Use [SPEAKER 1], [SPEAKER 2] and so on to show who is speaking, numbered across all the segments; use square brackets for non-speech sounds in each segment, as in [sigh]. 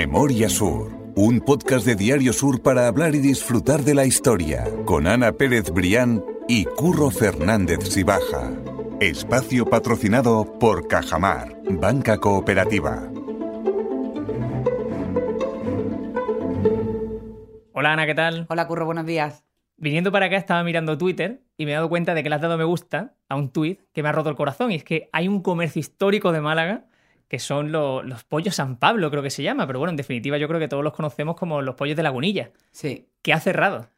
[SPEAKER 1] Memoria Sur, un podcast de Diario Sur para hablar y disfrutar de la historia, con Ana Pérez Brián y Curro Fernández Sibaja. Espacio patrocinado por Cajamar, Banca Cooperativa.
[SPEAKER 2] Hola Ana, ¿qué tal?
[SPEAKER 3] Hola Curro, buenos días.
[SPEAKER 2] Viniendo para acá estaba mirando Twitter y me he dado cuenta de que le has dado me gusta a un tuit que me ha roto el corazón. Y es que hay un comercio histórico de Málaga que son los pollos San Pablo, creo que se llama. Pero bueno, en definitiva yo creo que todos los conocemos como los pollos de Lagunilla.
[SPEAKER 3] Sí.
[SPEAKER 2] Que ha cerrado.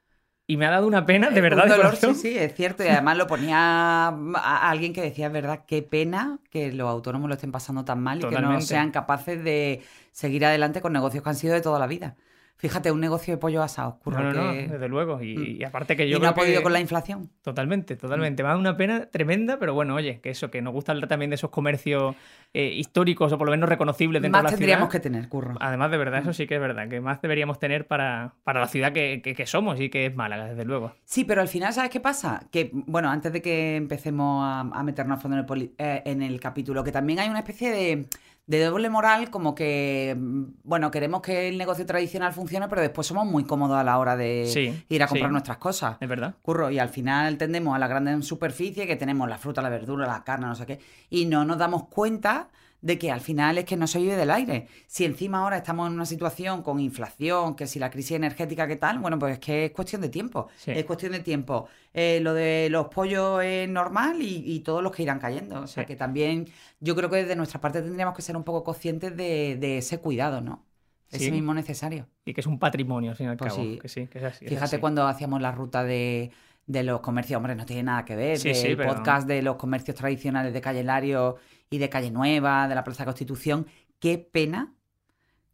[SPEAKER 2] Y me ha dado una pena, de
[SPEAKER 3] Eh,
[SPEAKER 2] verdad.
[SPEAKER 3] un
[SPEAKER 2] de
[SPEAKER 3] dolor,
[SPEAKER 2] corazón.
[SPEAKER 3] sí, sí, es cierto. Y [laughs] además lo ponía a alguien que decía, es verdad, qué pena que los autónomos lo estén pasando tan mal y que no sean capaces de seguir adelante con negocios que han sido de toda la vida. Fíjate, un negocio de pollo asado, Curro,
[SPEAKER 2] No, no, no, desde luego. Y,
[SPEAKER 3] Mm.
[SPEAKER 2] y aparte que
[SPEAKER 3] y
[SPEAKER 2] yo
[SPEAKER 3] no
[SPEAKER 2] creo
[SPEAKER 3] ha podido
[SPEAKER 2] que-
[SPEAKER 3] con la inflación.
[SPEAKER 2] Totalmente, totalmente. Me ha dado una pena tremenda, pero bueno, oye, que eso, que nos gusta hablar también de esos comercios eh, históricos o por lo menos reconocibles dentro
[SPEAKER 3] Más
[SPEAKER 2] de la
[SPEAKER 3] tendríamos
[SPEAKER 2] ciudad.
[SPEAKER 3] que tener, Curro.
[SPEAKER 2] Además, de verdad,
[SPEAKER 3] Mm.
[SPEAKER 2] eso sí que es verdad, que más deberíamos tener para, para la ciudad que, que- que somos y que es Málaga, desde luego.
[SPEAKER 3] Sí, pero al final, ¿sabes qué pasa? Que, bueno, antes de que empecemos a, a meternos a fondo en el, poli- eh, en el capítulo, que también hay una especie de, de doble moral, como que, mm, bueno, queremos que el negocio tradicional funcione, pero después somos muy cómodos a la hora de
[SPEAKER 2] Sí,
[SPEAKER 3] ir a comprar
[SPEAKER 2] sí.
[SPEAKER 3] nuestras cosas.
[SPEAKER 2] Es verdad.
[SPEAKER 3] Curro, y al final tendemos a la gran superficie, que tenemos la fruta, la verdura, la carne, no sé qué, y no nos damos cuenta de que al final es que no se vive del aire. Si encima ahora estamos en una situación con inflación, que si la crisis energética, ¿qué tal? Bueno, pues es que es cuestión de tiempo.
[SPEAKER 2] Sí.
[SPEAKER 3] Es cuestión de tiempo. Eh, lo de los pollos es normal y, y todos los que irán cayendo. O sea
[SPEAKER 2] Sí.
[SPEAKER 3] que también yo creo que desde nuestra parte tendríamos que ser un poco conscientes de, de ese cuidado, ¿no? Ese
[SPEAKER 2] Sí.
[SPEAKER 3] mismo necesario.
[SPEAKER 2] Y que es un patrimonio, al fin y al
[SPEAKER 3] Pues
[SPEAKER 2] cabo.
[SPEAKER 3] sí.
[SPEAKER 2] Que sí, que es así. es
[SPEAKER 3] Fíjate
[SPEAKER 2] así.
[SPEAKER 3] cuando hacíamos la ruta de, de los comercios, hombre, no tiene nada que ver.
[SPEAKER 2] Sí, pero-
[SPEAKER 3] podcast de los comercios tradicionales de Calle Lario y de Calle Nueva, de la Plaza Constitución. Qué pena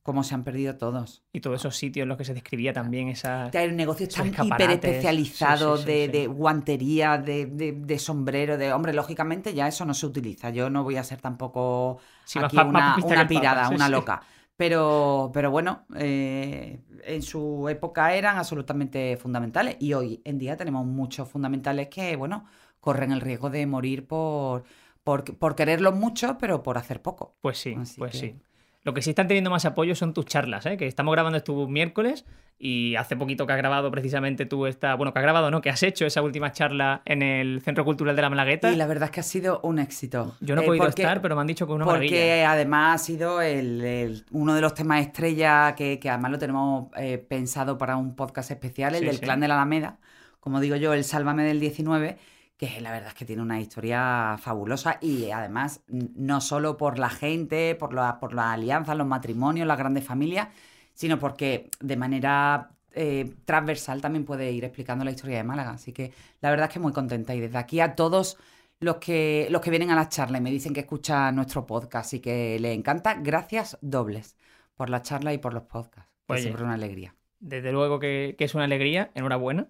[SPEAKER 3] cómo se han perdido todos.
[SPEAKER 2] Y todos esos sitios en los que se describía también esa...
[SPEAKER 3] Hay negocios tan
[SPEAKER 2] escaparates.
[SPEAKER 3] hiper especializados
[SPEAKER 2] Sí, sí, sí,
[SPEAKER 3] de, de guantería, de, de, de sombrero, de hombre, lógicamente ya eso no se utiliza. Yo no voy a ser tampoco aquí
[SPEAKER 2] más
[SPEAKER 3] una,
[SPEAKER 2] Papa,
[SPEAKER 3] pirada, una loca. Pero, pero bueno, eh, en su época eran absolutamente fundamentales y hoy en día tenemos muchos fundamentales que, bueno, corren el riesgo de morir por, por, por quererlos mucho, pero por hacer poco.
[SPEAKER 2] Pues sí,
[SPEAKER 3] Así
[SPEAKER 2] pues
[SPEAKER 3] que-
[SPEAKER 2] sí. Lo que sí están teniendo más apoyo son tus charlas, ¿eh? que estamos grabando esto miércoles y hace poquito que has grabado precisamente tú esta, bueno, que has grabado, no, que has hecho esa última charla en el Centro Cultural de la Malagueta.
[SPEAKER 3] Y la verdad es que ha sido un éxito.
[SPEAKER 2] Yo no he
[SPEAKER 3] Eh,
[SPEAKER 2] podido
[SPEAKER 3] porque-
[SPEAKER 2] estar, pero me han dicho que es una
[SPEAKER 3] Porque
[SPEAKER 2] maravilla.
[SPEAKER 3] además ha sido el, el- uno de los temas estrella que, que además lo tenemos eh, pensado para un podcast especial, el
[SPEAKER 2] Sí,
[SPEAKER 3] del
[SPEAKER 2] sí.
[SPEAKER 3] Clan de la Alameda. Como digo yo, el Sálvame del 19, que la verdad es que tiene una historia fabulosa y además no solo por la gente, por, la- por las alianzas, los matrimonios, las grandes familias, sino porque de manera eh, transversal también puede ir explicando la historia de Málaga. Así que la verdad es que muy contenta y desde aquí a todos los que, los que vienen a las charlas y me dicen que escuchan nuestro podcast y que les encanta, gracias dobles por la charla y por los podcasts.
[SPEAKER 2] Oye.
[SPEAKER 3] Es siempre una alegría.
[SPEAKER 2] Desde luego que, que es una alegría, enhorabuena.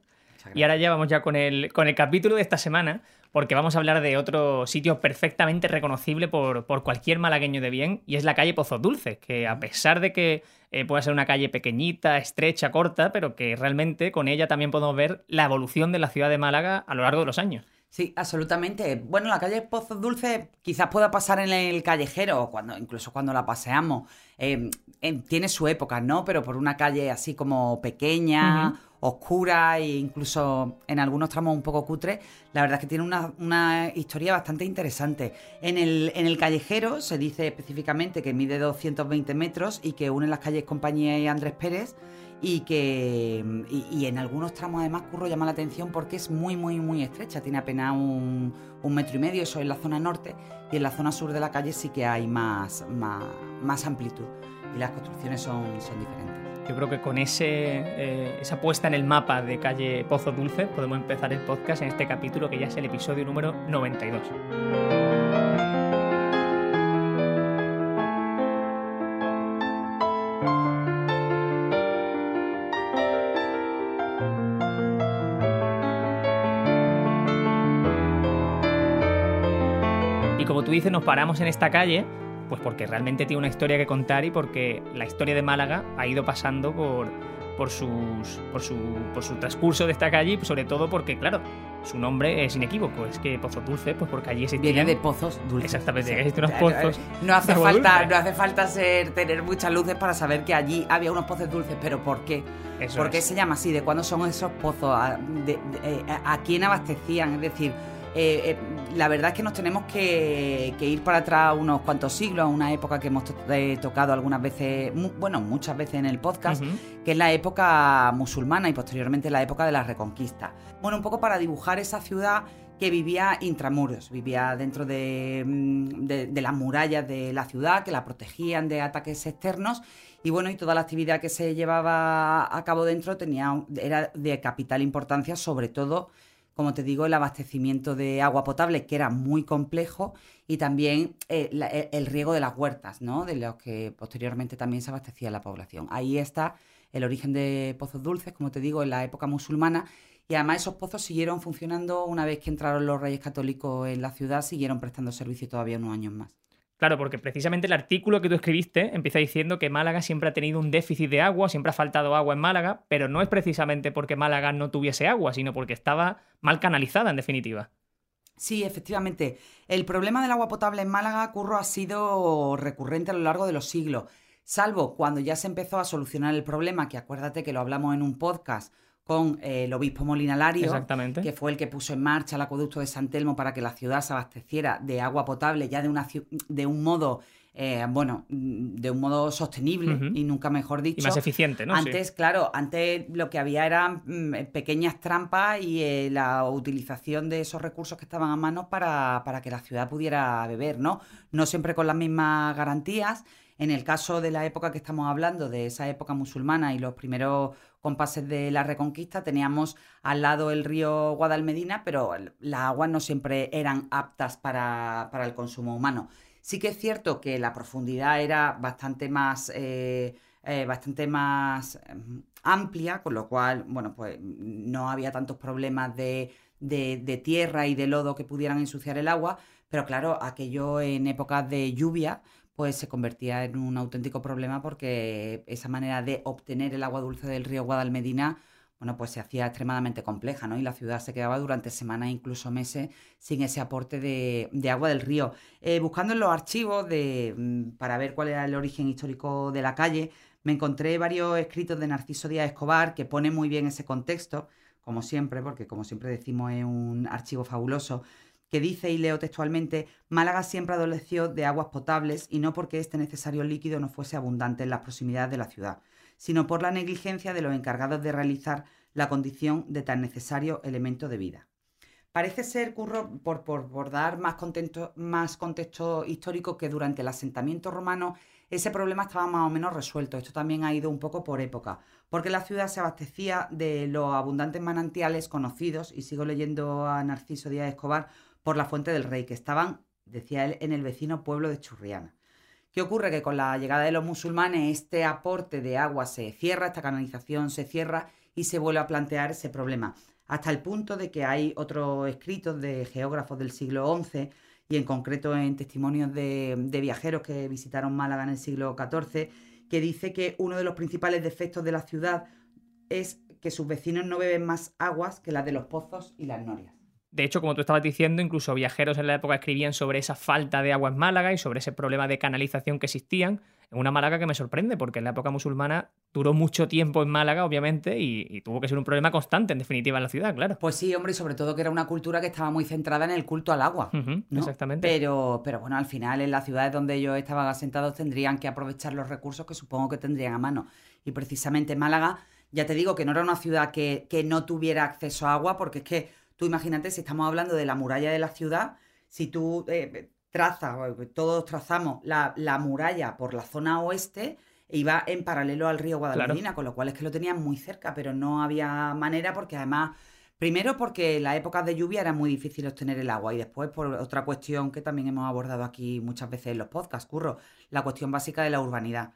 [SPEAKER 2] Y ahora ya vamos ya con el, con el capítulo de esta semana, porque vamos a hablar de otro sitio perfectamente reconocible por, por cualquier malagueño de bien, y es la calle Pozos Dulces, que a pesar de que eh, pueda ser una calle pequeñita, estrecha, corta, pero que realmente con ella también podemos ver la evolución de la ciudad de Málaga a lo largo de los años.
[SPEAKER 3] Sí, absolutamente. Bueno, la calle Pozos Dulces quizás pueda pasar en el callejero, cuando, incluso cuando la paseamos. eh, eh, tiene su época, ¿no? Pero por una calle así como pequeña, oscura e incluso en algunos tramos un poco cutre, la verdad es que tiene una, historia bastante interesante. En el, callejero se dice específicamente que mide 220 metros y que une las calles Compañía y Andrés Pérez y que y, en algunos tramos además curro llama la atención porque es muy muy muy estrecha. Tiene apenas un, un metro y medio eso en la zona norte y en la zona sur de la calle sí que hay más más, más amplitud. Y las construcciones son, son diferentes
[SPEAKER 2] Yo creo que con ese, eh, esa puesta en el mapa de calle Pozo Dulce podemos empezar el podcast en este capítulo que ya es el episodio número 92. Y como tú dices, nos paramos en esta calle, pues porque realmente tiene una historia que contar y porque la historia de Málaga ha ido pasando por, por, sus, por, su, por su transcurso de esta calle y sobre todo porque, claro, su nombre es inequívoco, es que Pozos Dulces, pues porque allí existían...
[SPEAKER 3] Viene de pozos dulces.
[SPEAKER 2] Exactamente,
[SPEAKER 3] Sí.
[SPEAKER 2] existen unos
[SPEAKER 3] Eh, eh,
[SPEAKER 2] pozos
[SPEAKER 3] No hace [laughs] falta,
[SPEAKER 2] dulce.
[SPEAKER 3] no hace falta ser, tener muchas luces para saber que allí había unos pozos dulces, pero ¿por qué?
[SPEAKER 2] Eso
[SPEAKER 3] ¿Por qué se llama así? ¿De cuándo son esos pozos? ¿A, de- de- eh, a- a quién abastecían? Es decir, eh, eh, la verdad es que nos tenemos que, que ir para atrás unos cuantos siglos, a una época que hemos to- eh, tocado algunas veces, mu- bueno, muchas veces en el podcast, que es la época musulmana y posteriormente la época de la reconquista. Bueno, un poco para dibujar esa ciudad que vivía intramuros, vivía dentro de, mm, de- de las murallas de la ciudad, que la protegían de ataques externos. Y bueno, y toda la actividad que se llevaba a cabo dentro tenía, era de capital importancia, sobre todo, como te digo, el abastecimiento de agua potable, que era muy complejo, y también eh, el riego de las huertas, ¿no? De los que posteriormente también se abastecía la población. Ahí está el origen de Pozos Dulces, como te digo, en la época musulmana. Y además esos pozos siguieron funcionando una vez que entraron los reyes católicos en la ciudad, siguieron prestando servicio todavía unos años más.
[SPEAKER 2] Claro, porque precisamente el artículo que tú escribiste empieza diciendo que Málaga siempre ha tenido un déficit de agua, siempre ha faltado agua en Málaga, pero no es precisamente porque Málaga no tuviese agua, sino porque estaba mal canalizada, en definitiva.
[SPEAKER 3] Sí, efectivamente. El problema del agua potable en Málaga, Curro, ha sido recurrente a lo largo de los siglos, salvo cuando ya se empezó a solucionar el problema, que acuérdate que lo hablamos en un podcast con eh, el obispo Molina Lario,
[SPEAKER 2] Exactamente.
[SPEAKER 3] que fue el que puso en marcha el acueducto de San Telmo para que la ciudad se abasteciera de agua potable ya de, una, de un modo, eh, bueno, de un modo sostenible y nunca mejor dicho.
[SPEAKER 2] Y más eficiente, ¿no? Sí.
[SPEAKER 3] Antes, claro, antes lo que había eran mm, pequeñas trampas y eh, la utilización de esos recursos que estaban a mano para, para que la ciudad pudiera beber, ¿no? No siempre con las mismas garantías. En el caso de la época que estamos hablando, de esa época musulmana y los primeros compases de la Reconquista, teníamos al lado el río Guadalmedina, pero las aguas no siempre eran aptas para, para el consumo humano. Sí que es cierto que la profundidad era bastante más, eh, eh, bastante más eh, amplia, con lo cual, bueno, pues no había tantos problemas de, de- de tierra y de lodo que pudieran ensuciar el agua, pero claro, aquello en épocas de lluvia, pues se convertía en un auténtico problema porque esa manera de obtener el agua dulce del río Guadalmedina, bueno, pues se hacía extremadamente compleja, ¿no? Y la ciudad se quedaba durante semanas, incluso meses, sin ese aporte de, de agua del río. Eh, buscando en los archivos de, mm, para ver cuál era el origen histórico de la calle, me encontré varios escritos de Narciso Díaz Escobar que ponen muy bien ese contexto, como siempre, porque como siempre decimos es un archivo fabuloso, que dice, y leo textualmente, Málaga siempre adoleció de aguas potables y no porque este necesario líquido no fuese abundante en las proximidades de la ciudad, sino por la negligencia de los encargados de realizar la condición de tan necesario elemento de vida. Parece ser, Curro, por, por, por dar más, más contexto histórico, que durante el asentamiento romano ese problema estaba más o menos resuelto. Esto también ha ido un poco por época, porque la ciudad se abastecía de los abundantes manantiales conocidos, y sigo leyendo a Narciso Díaz Escobar, por la Fuente del Rey, que estaban, decía él, en el vecino pueblo de Churriana. ¿Qué ocurre? Que con la llegada de los musulmanes este aporte de agua se cierra, esta canalización se cierra y se vuelve a plantear ese problema. Hasta el punto de que hay otros escritos de geógrafos del siglo XI y en concreto en testimonios de, viajeros que visitaron Málaga en el siglo XIV, que dice que uno de los principales defectos de la ciudad es que sus vecinos no beben más aguas que las de los pozos y las norias.
[SPEAKER 2] De hecho, como tú estabas diciendo, incluso viajeros en la época escribían sobre esa falta de agua en Málaga y sobre ese problema de canalización que existían. En una Málaga que me sorprende, porque en la época musulmana duró mucho tiempo en Málaga, obviamente, y, y tuvo que ser un problema constante, en definitiva, en la ciudad, claro.
[SPEAKER 3] Pues sí, hombre, y sobre todo que era una cultura que estaba muy centrada en el culto al agua.
[SPEAKER 2] Exactamente.
[SPEAKER 3] Pero, pero bueno, al final en las ciudades donde ellos estaban asentados tendrían que aprovechar los recursos que supongo que tendrían a mano. Y precisamente Málaga, ya te digo que no era una ciudad que, que no tuviera acceso a agua, porque es que tú imagínate, si estamos hablando de la muralla de la ciudad, si tú eh, trazas, o todos trazamos la, la muralla por la zona oeste, iba en paralelo al río Guadalmedina, con lo cual es que lo tenían muy cerca, pero no había manera porque además, primero porque en las épocas de lluvia era muy difícil obtener el agua y después por otra cuestión que también hemos abordado aquí muchas veces en los podcasts, curro, la cuestión básica de la urbanidad.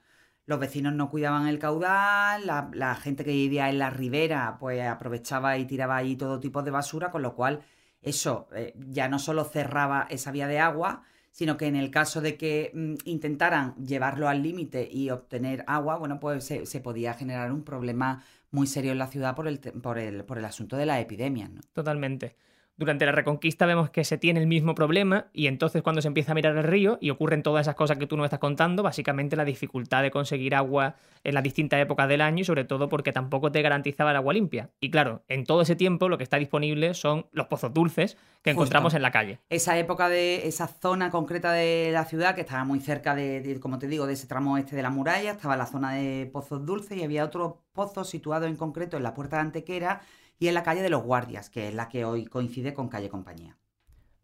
[SPEAKER 3] Los vecinos no cuidaban el caudal, la, la gente que vivía en la ribera pues aprovechaba y tiraba ahí todo tipo de basura, con lo cual eso eh, ya no solo cerraba esa vía de agua, sino que en el caso de que mm, intentaran llevarlo al límite y obtener agua, bueno, pues se, se podía generar un problema muy serio en la ciudad por el, por el, por el asunto de las epidemias, ¿no?
[SPEAKER 2] Totalmente. Durante la Reconquista vemos que se tiene el mismo problema y entonces cuando se empieza a mirar el río y ocurren todas esas cosas que tú nos estás contando, básicamente la dificultad de conseguir agua en las distintas épocas del año y sobre todo porque tampoco te garantizaba el agua limpia. Y claro, en todo ese tiempo lo que está disponible son los pozos dulces que encontramos en la calle.
[SPEAKER 3] Esa época de esa zona concreta de la ciudad que estaba muy cerca de, como te digo, de ese tramo este de la muralla, estaba la zona de pozos dulces y había otro pozo situado en concreto en la puerta de Antequera y en la calle de los Guardias, que es la que hoy coincide con calle Compañía.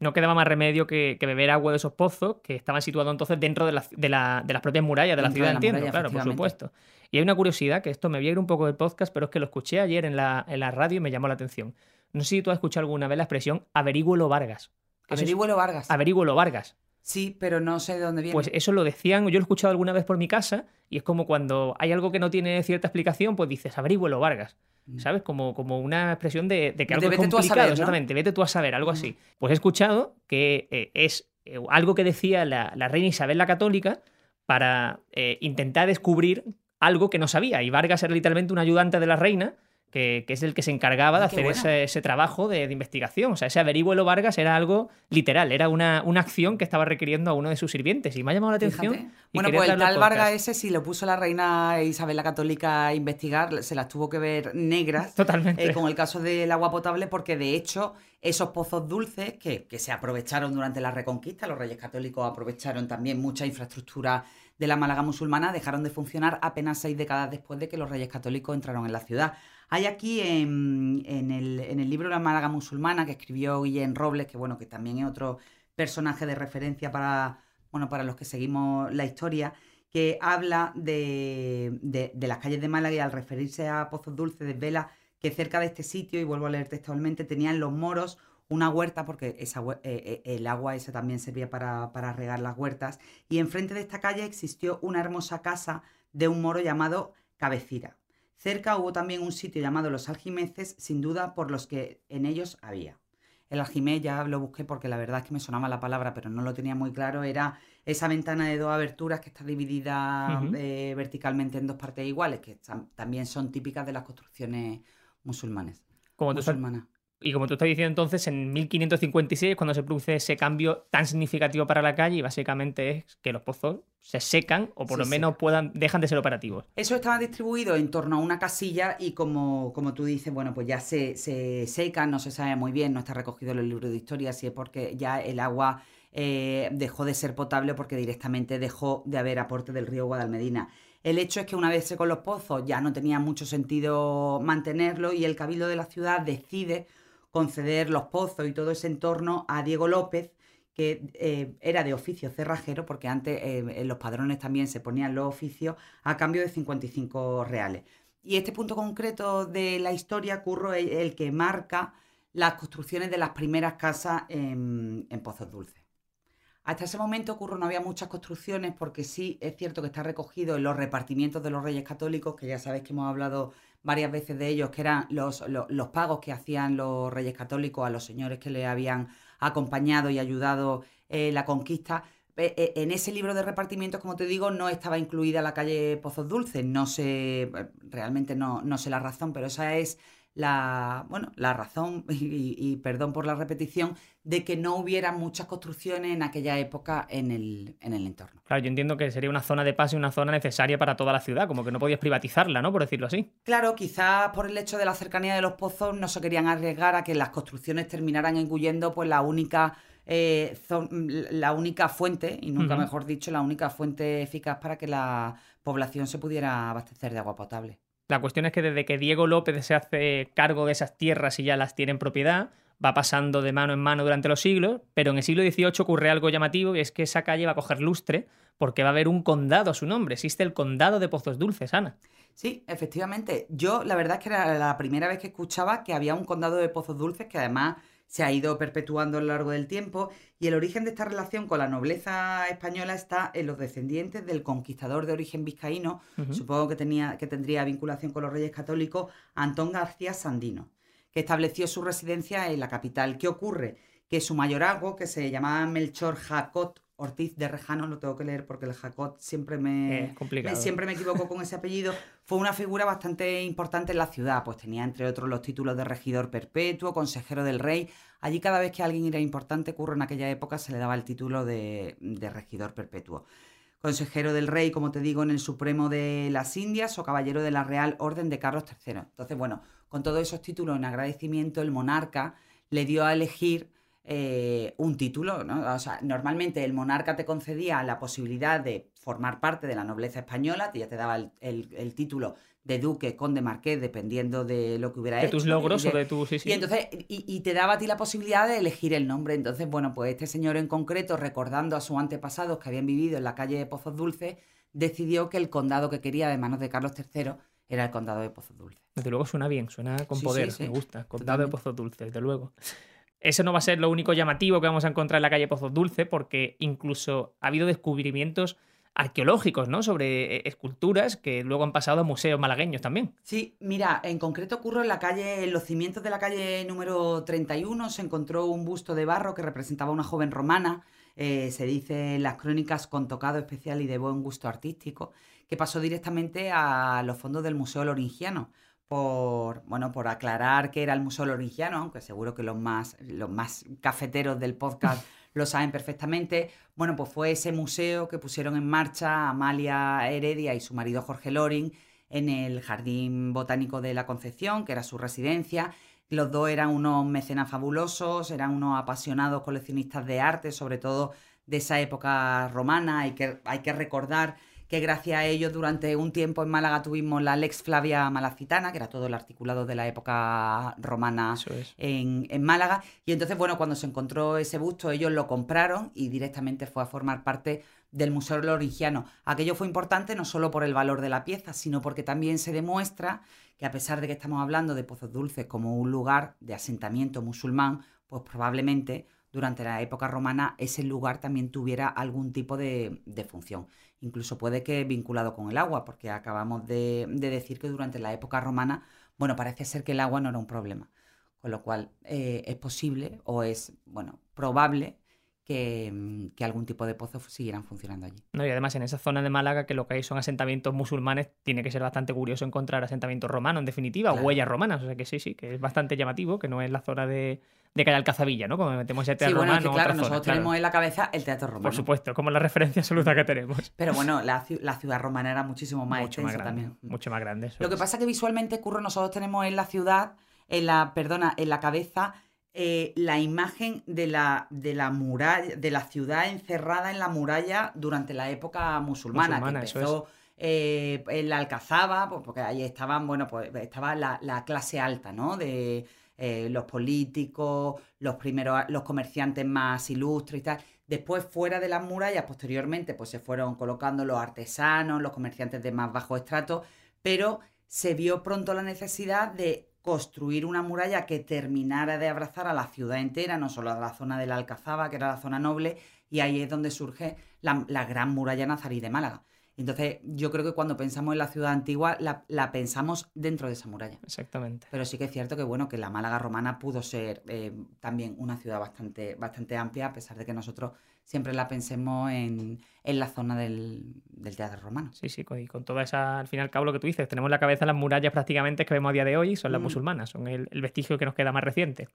[SPEAKER 2] No quedaba más remedio que, beber agua de esos pozos que estaban situados entonces dentro de, las propias murallas de la ciudad, entiendo, claro, por supuesto. Y hay una curiosidad, que esto me voy a ir un poco del podcast, pero es que lo escuché ayer en la, en la radio y me llamó la atención. No sé si tú has escuchado alguna vez la expresión averigüelo Vargas.
[SPEAKER 3] Averigüelo Vargas.
[SPEAKER 2] Averigüelo Vargas.
[SPEAKER 3] Sí, pero no sé de dónde viene.
[SPEAKER 2] Pues eso lo decían, yo lo he escuchado alguna vez por mi casa, y es como cuando hay algo que no tiene cierta explicación, pues dices, averigüelo Vargas. Mm. ¿Sabes? Como, como una expresión de, que algo es complicado, exactamente, vete tú a saber, algo así. Pues he escuchado que eh, es eh, algo que decía la, reina Isabel la Católica para eh, intentar descubrir algo que no sabía. Y Vargas era literalmente un ayudante de la reina que, es el que se encargaba de hacer ese, trabajo de, investigación. O sea, ese averiguelo Vargas era algo literal, era una, una, acción que estaba requiriendo a uno de sus sirvientes. Y me ha llamado la atención.
[SPEAKER 3] Bueno, pues el tal Vargas ese, si lo puso la reina Isabel la Católica a investigar, se las tuvo que ver negras. [laughs]
[SPEAKER 2] Totalmente.
[SPEAKER 3] Eh, con el caso del agua potable, porque de hecho, esos pozos dulces que, que se aprovecharon durante la Reconquista, los reyes católicos aprovecharon también mucha infraestructura de la Málaga musulmana, dejaron de funcionar apenas seis décadas después de que los reyes católicos entraron en la ciudad. Hay aquí en, el, libro La Málaga Musulmana que escribió Guillén Robles, que bueno, que también es otro personaje de referencia para, bueno, para los que seguimos la historia, que habla de, las calles de Málaga y al referirse a Pozos Dulces desvela que cerca de este sitio, y vuelvo a leer textualmente, tenían los moros una huerta, porque esa, eh, eh, el agua ese también servía para, para regar las huertas, y enfrente de esta calle existió una hermosa casa de un moro llamado Cabecira. Cerca hubo también un sitio llamado Los Aljimeces, sin duda por los que en ellos había. El aljimé ya lo busqué porque la verdad es que me sonaba la palabra, pero no lo tenía muy claro. Era esa ventana de dos aberturas que está dividida eh, verticalmente en dos partes iguales, que también son típicas de las construcciones musulmanes.
[SPEAKER 2] Como musulmanas. Y como tú estás diciendo entonces, en 1556 cuando se produce ese cambio tan significativo para la calle y básicamente es que los pozos se secan o por lo menos puedan dejan de ser operativos.
[SPEAKER 3] Eso estaba distribuido en torno a una casilla y como, como tú dices, bueno, pues ya se, se secan, no se sabe muy bien, no está recogido en el libro de historia si es porque ya el agua eh, dejó de ser potable porque directamente dejó de haber aporte del río Guadalmedina. El hecho es que una vez secos los pozos ya no tenía mucho sentido mantenerlo y el cabildo de la ciudad decide conceder los pozos y todo ese entorno a Diego López, que eh, era de oficio cerrajero, porque antes eh, en los padrones también se ponían los oficios a cambio de 55 reales. Y este punto concreto de la historia, Curro, es el que marca las construcciones de las primeras casas en, en Pozos Dulces. Hasta ese momento, Curro, no había muchas construcciones porque sí es cierto que está recogido en los repartimientos de los reyes católicos, que ya sabéis que hemos hablado varias veces de ellos, que eran los, los, pagos que hacían los reyes católicos a los señores que le habían acompañado y ayudado en la conquista. E, e, en ese libro de repartimientos, como te digo, no estaba incluida la calle Pozos Dulces. No sé, realmente no, no sé la razón, pero esa es la, bueno, la razón, [laughs] y, perdón por la repetición, de que no hubiera muchas construcciones en aquella época en el, en el entorno.
[SPEAKER 2] Claro, yo entiendo que sería una zona de paso y una zona necesaria para toda la ciudad, como que no podías privatizarla, ¿no? Por decirlo así.
[SPEAKER 3] Claro, quizás por el hecho de la cercanía de los pozos no se querían arriesgar a que las construcciones terminaran engullendo pues la única eh, la única fuente, y nunca mejor dicho, la única fuente eficaz para que la población se pudiera abastecer de agua potable.
[SPEAKER 2] La cuestión es que desde que Diego López se hace cargo de esas tierras y ya las tiene en propiedad, va pasando de mano en mano durante los siglos, pero en el siglo XVIII ocurre algo llamativo y es que esa calle va a coger lustre porque va a haber un condado a su nombre. Existe el condado de Pozos Dulces, Ana.
[SPEAKER 3] Sí, efectivamente. Yo la verdad es que era la primera vez que escuchaba que había un condado de Pozos Dulces que además se ha ido perpetuando a lo largo del tiempo y el origen de esta relación con la nobleza española está en los descendientes del conquistador de origen vizcaíno, supongo que, tenía, que tendría vinculación con los reyes católicos, Antón García Sandino, que estableció su residencia en la capital. ¿Qué ocurre? Que su mayorazgo, que se llamaba Melchor Jacot Ortiz de Rejano, lo tengo que leer porque el Jacot siempre me, me- siempre me equivoco con ese apellido, fue una figura bastante importante en la ciudad, pues tenía entre otros los títulos de regidor perpetuo, consejero del rey. Allí cada vez que alguien era importante, curro en aquella época, se le daba el título de, de regidor perpetuo. Consejero del rey, como te digo, en el Supremo de las Indias o caballero de la Real Orden de Carlos III. Entonces, bueno, con todos esos títulos en agradecimiento, el monarca le dio a elegir eh, un título. ¿no? O sea, normalmente el monarca te concedía la posibilidad de formar parte de la nobleza española, ya te daba el, el- el título de duque, conde, marqués, dependiendo de lo que hubiera
[SPEAKER 2] De
[SPEAKER 3] hecho.
[SPEAKER 2] tus
[SPEAKER 3] y
[SPEAKER 2] logros
[SPEAKER 3] de-
[SPEAKER 2] o de tus... Sí, sí.
[SPEAKER 3] y entonces, y, y te daba a ti la posibilidad de elegir el nombre. Entonces, bueno, pues este señor en concreto, recordando a sus antepasados que habían vivido en la calle de Pozos Dulces, decidió que el condado que quería de manos de Carlos III era el condado de Pozos Dulces.
[SPEAKER 2] Desde luego suena bien, suena con
[SPEAKER 3] Sí,
[SPEAKER 2] poder, me gusta. Condado de. Pozos Dulces, desde luego. Eso no va a ser lo único llamativo que vamos a encontrar en la calle Pozos Dulces, porque incluso ha habido descubrimientos arqueológicos, ¿no? Sobre eh, esculturas que luego han pasado a museos malagueños también.
[SPEAKER 3] Sí, mira, en concreto ocurrió en la calle, en los cimientos de la calle número 31 se encontró un busto de barro que representaba a una joven romana, eh, se dice en las crónicas con tocado especial y de buen gusto artístico, que pasó directamente a los fondos del Museo Loringiano. Por, bueno, por aclarar que era el Museo Loringiano, aunque seguro que los más, los más cafeteros del podcast [laughs] lo saben perfectamente. Bueno, pues fue ese museo que pusieron en marcha Amalia Heredia y su marido Jorge Loring en el Jardín Botánico de la Concepción, que era su residencia. Los dos eran unos mecenas fabulosos, eran unos apasionados coleccionistas de arte, sobre todo de esa época romana. Hay que, hay que recordar que gracias a ellos durante un tiempo en Málaga tuvimos la Lex Flavia Malacitana, que era todo el articulado de la época romana
[SPEAKER 2] Eso es.
[SPEAKER 3] en, en Málaga. Y entonces, bueno, cuando se encontró ese busto, ellos lo compraron y directamente fue a formar parte del Museo Loringiano. Aquello fue importante no solo por el valor de la pieza, sino porque también se demuestra que a pesar de que estamos hablando de Pozos Dulces como un lugar de asentamiento musulmán, pues probablemente durante la época romana ese lugar también tuviera algún tipo de, de función. Incluso puede que vinculado con el agua, porque acabamos de, de decir que durante la época romana, bueno, parece ser que el agua no era un problema. Con lo cual eh, es posible o es, bueno, probable que, mm, que algún tipo de pozos siguieran funcionando allí.
[SPEAKER 2] No, y además en esa zona de Málaga que lo que hay son asentamientos musulmanes, tiene que ser bastante curioso encontrar asentamientos romanos, en definitiva,
[SPEAKER 3] Claro.
[SPEAKER 2] o huellas romanas. O sea que sí, sí, que es bastante llamativo, que no es la zona de, de Calle Alcazabilla, ¿no? Como metemos el
[SPEAKER 3] Sí,
[SPEAKER 2] teatro
[SPEAKER 3] es
[SPEAKER 2] romano,
[SPEAKER 3] que claro,
[SPEAKER 2] otra zona,
[SPEAKER 3] nosotros
[SPEAKER 2] claro.
[SPEAKER 3] tenemos en la cabeza el teatro romano.
[SPEAKER 2] Por supuesto, como la referencia absoluta que tenemos.
[SPEAKER 3] Pero bueno, [laughs] la, ci- la ciudad romana era muchísimo más
[SPEAKER 2] mucho más grande.
[SPEAKER 3] también.
[SPEAKER 2] Mucho más grande.
[SPEAKER 3] Lo que pasa es que visualmente, Curro, nosotros tenemos en la ciudad, en la, perdona, en la cabeza, eh, la imagen de la, de la muralla, de la ciudad encerrada en la muralla durante la época musulmana,
[SPEAKER 2] Musulmana,
[SPEAKER 3] que
[SPEAKER 2] eso
[SPEAKER 3] empezó eh, en la Alcazaba, pues, porque ahí estaban, bueno, pues estaba la, la clase alta, ¿no? De eh, los políticos, los primeros, los comerciantes más ilustres y tal. Después, fuera de las murallas, posteriormente, pues se fueron colocando los artesanos, los comerciantes de más bajo estrato, pero se vio pronto la necesidad de construir una muralla que terminara de abrazar a la ciudad entera, no solo a la zona de la Alcazaba, que era la zona noble, y ahí es donde surge la, la gran muralla nazarí de Málaga. Entonces, yo creo que cuando pensamos en la ciudad antigua, la, la pensamos dentro de esa muralla.
[SPEAKER 2] Exactamente.
[SPEAKER 3] Pero sí que es cierto que, bueno, que la Málaga romana pudo ser eh, también una ciudad bastante, bastante amplia, a pesar de que nosotros siempre la pensemos en, en la zona del, del teatro romano.
[SPEAKER 2] Sí, sí, y con toda esa, al fin y al cabo, lo que tú dices, tenemos en la cabeza las murallas prácticamente que vemos a día de hoy, son las
[SPEAKER 3] Mm.
[SPEAKER 2] musulmanas, son el, el vestigio que nos queda más reciente.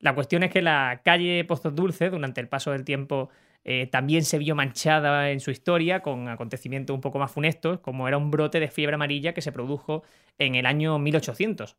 [SPEAKER 2] La cuestión es que la calle Pozos Dulces, durante el paso del tiempo, eh, también se vio manchada en su historia con acontecimientos un poco más funestos, como era un brote de fiebre amarilla que se produjo en el año 1800.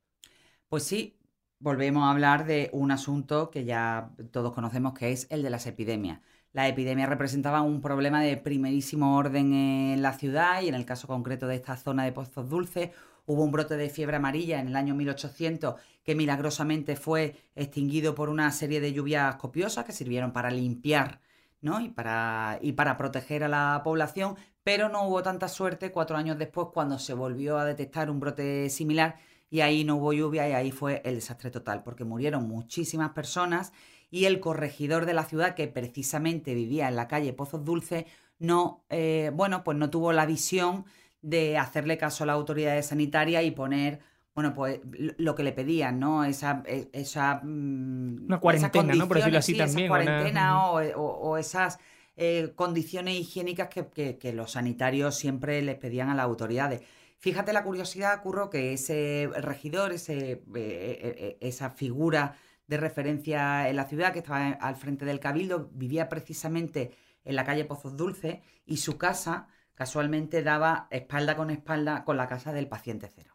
[SPEAKER 3] Pues sí, volvemos a hablar de un asunto que ya todos conocemos, que es el de las epidemias. Las epidemias representaban un problema de primerísimo orden en la ciudad y en el caso concreto de esta zona de Pozos Dulces hubo un brote de fiebre amarilla en el año 1800 que milagrosamente fue extinguido por una serie de lluvias copiosas que sirvieron para limpiar ¿no? y, para, y para proteger a la población, pero no hubo tanta suerte cuatro años después cuando se volvió a detectar un brote similar y ahí no hubo lluvia y ahí fue el desastre total, porque murieron muchísimas personas y el corregidor de la ciudad, que precisamente vivía en la calle Pozos Dulces, no, eh, bueno, pues no tuvo la visión de hacerle caso a las autoridades sanitarias y poner, bueno, pues lo- que le pedían, ¿no? Esa, e- esa, mm,
[SPEAKER 2] Una
[SPEAKER 3] esas
[SPEAKER 2] cuarentena, ¿no? Por decirlo así
[SPEAKER 3] sí,
[SPEAKER 2] también,
[SPEAKER 3] cuarentena o, o- o esas eh, condiciones higiénicas que, los sanitarios siempre les pedían a las autoridades. Fíjate la curiosidad, Curro, que ese regidor, ese, eh, eh, esa figura de referencia en la ciudad que estaba al frente del cabildo, vivía precisamente en la calle Pozos Dulce y su casa casualmente daba espalda con espalda con la casa del paciente cero.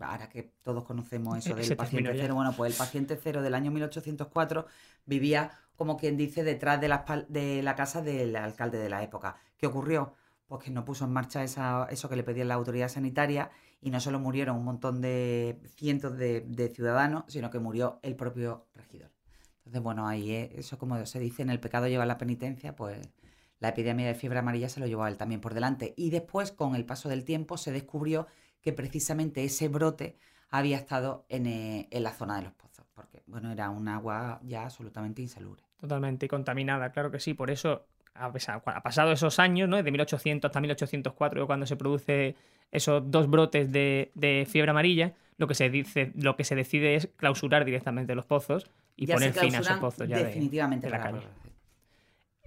[SPEAKER 3] Ahora que todos conocemos eso [laughs] del paciente cero, bueno, pues el paciente cero del año 1804 vivía, como quien dice, detrás de la, de la casa del alcalde de la época. ¿Qué ocurrió? Pues que no puso en marcha eso que le pedía la autoridad sanitaria y no solo murieron un montón de cientos de, ciudadanos, sino que murió el propio regidor. Entonces, bueno, ahí eso como se dice, en el pecado lleva la penitencia, pues la epidemia de fiebre amarilla se lo llevó a él también por delante. Y después, con el paso del tiempo, se descubrió que precisamente ese brote había estado eh, en, la zona de los pozos, porque bueno, era un agua ya absolutamente insalubre.
[SPEAKER 2] Totalmente contaminada, claro que sí. Por eso, ha pasado esos años, ¿no? De 1800 hasta 1804, cuando se produce esos dos brotes de, fiebre amarilla, lo que se dice, lo que se decide es clausurar directamente los pozos y poner fin a esos pozos ya
[SPEAKER 3] definitivamente
[SPEAKER 2] la calle.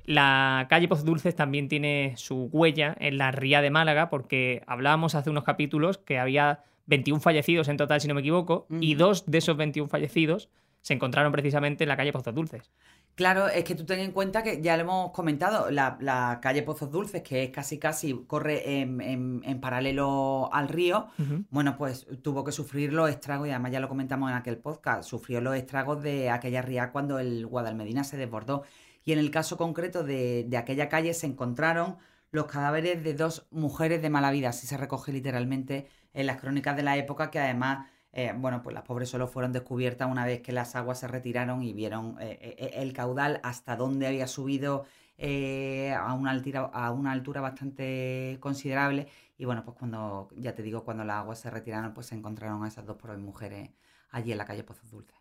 [SPEAKER 2] La calle Poz Dulces también tiene su huella en la ría de Málaga, porque hablábamos hace unos capítulos que había 21 fallecidos en total, si no me equivoco, y dos de esos 21 fallecidos se encontraron precisamente en la calle Pozos Dulces.
[SPEAKER 3] Claro, es que tú ten en cuenta que ya lo hemos comentado, la, calle Pozos Dulces, que es casi casi corre en, paralelo al río, bueno, pues tuvo que sufrir los estragos, y además ya lo comentamos en aquel podcast, sufrió los estragos de aquella ría cuando el Guadalmedina se desbordó. Y en el caso concreto de, aquella calle se encontraron los cadáveres de dos mujeres de mala vida, así se recoge literalmente en las crónicas de la época, que además, eh, bueno, pues las pobres solo fueron descubiertas una vez que las aguas se retiraron y vieron eh, eh, el caudal hasta dónde había subido a, una altura, a una altura bastante considerable. Y bueno, pues cuando, ya te digo, cuando las aguas se retiraron, pues se encontraron a esas dos pobres mujeres allí en la calle Pozos Dulces.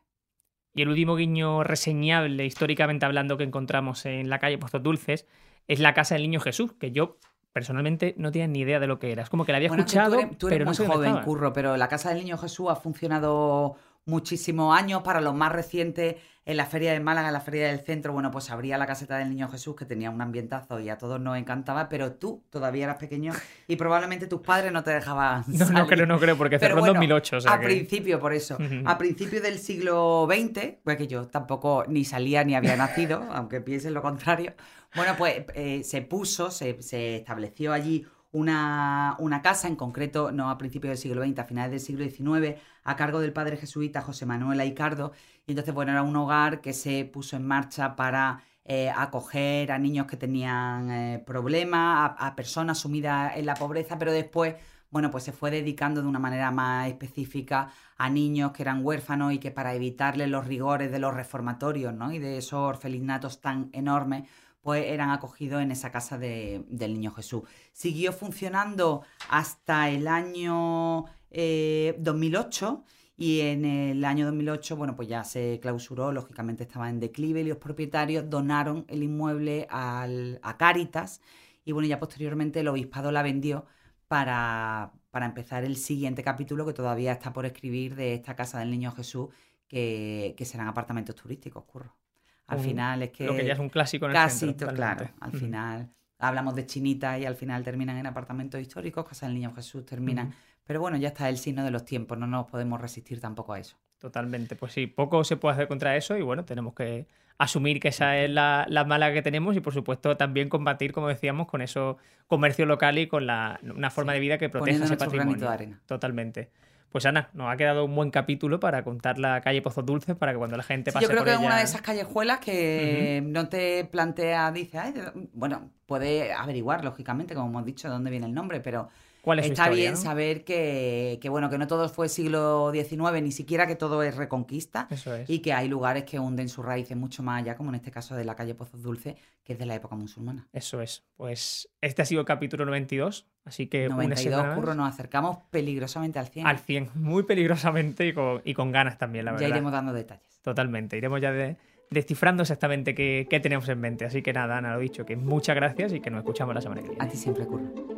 [SPEAKER 2] Y el último guiño reseñable, históricamente hablando, que encontramos en la calle Pozos Dulces es la casa del niño Jesús, que yo personalmente no tenía ni idea de lo que era. Es como que la había escuchado,
[SPEAKER 3] tú eres, muy joven, Curro, pero la casa del niño Jesús ha funcionado muchísimos años. Para los más recientes, en la Feria de Málaga, en la Feria del Centro, bueno, pues abría la caseta del Niño Jesús, que tenía un ambientazo y a todos nos encantaba, pero tú todavía eras pequeño y probablemente tus padres no te dejaban. [laughs]
[SPEAKER 2] No, no creo, no creo, porque cerró en 2008. O
[SPEAKER 3] a principio, por eso. A principios del siglo XX, pues que yo tampoco ni salía ni había nacido, [laughs] aunque piensen lo contrario. Bueno, pues eh, se puso, se, se estableció allí una, una, casa, en concreto no a principios del siglo XX, a finales del siglo XIX, a cargo del padre jesuita José Manuel Aicardo. Y entonces, bueno, era un hogar que se puso en marcha para eh, acoger a niños que tenían eh, problemas, a, personas sumidas en la pobreza, pero después, bueno, pues se fue dedicando de una manera más específica a niños que eran huérfanos y que para evitarles los rigores de los reformatorios, ¿no? Y de esos orfelinatos tan enormes, pues eran acogidos en esa casa del Niño Jesús. Siguió funcionando hasta el año 2008 eh, y en el año 2008, bueno, pues ya se clausuró, lógicamente estaba en declive y los propietarios donaron el inmueble al, a Cáritas y bueno, ya posteriormente el obispado la vendió para, para empezar el siguiente capítulo que todavía está por escribir de esta casa del Niño Jesús, que, que serán apartamentos turísticos, curro. Al final es que...
[SPEAKER 2] Lo que ya es un clásico en el
[SPEAKER 3] casi, centro, claro. Al final hablamos de Chinita y al final terminan en apartamentos históricos, Casa del Niño Jesús terminan... Pero bueno, ya está el signo de los tiempos, no nos podemos resistir tampoco a eso.
[SPEAKER 2] Totalmente, pues sí, poco se puede hacer contra eso y bueno, tenemos que asumir que esa es la, mala que tenemos y por supuesto también combatir, como decíamos, con eso comercio local y con la, una forma de vida que proteja ese patrimonio.
[SPEAKER 3] De arena.
[SPEAKER 2] Totalmente. Pues Ana, nos ha quedado un buen capítulo para contar la calle Pozos Dulces para que cuando la gente pase
[SPEAKER 3] Yo creo
[SPEAKER 2] que
[SPEAKER 3] es una de esas callejuelas que no te plantea, dice, Ay, bueno, puede averiguar, lógicamente, como hemos dicho, de dónde viene el nombre, pero Está bien saber que, bueno, que no todo fue siglo XIX, ni siquiera que todo es reconquista. Y que hay lugares que hunden sus raíces mucho más allá, como en este caso de la calle Pozos Dulce, que es de la época musulmana.
[SPEAKER 2] Eso es. Pues este ha sido el capítulo 92, así que
[SPEAKER 3] 92, curro, nos acercamos peligrosamente al 100.
[SPEAKER 2] Al 100, muy peligrosamente y con, y con ganas también, la verdad.
[SPEAKER 3] Ya iremos dando detalles.
[SPEAKER 2] Totalmente, iremos ya descifrando exactamente qué, qué, tenemos en mente. Así que nada, Ana, lo dicho, que muchas gracias y que nos escuchamos la semana que viene.
[SPEAKER 3] A ti siempre, curro.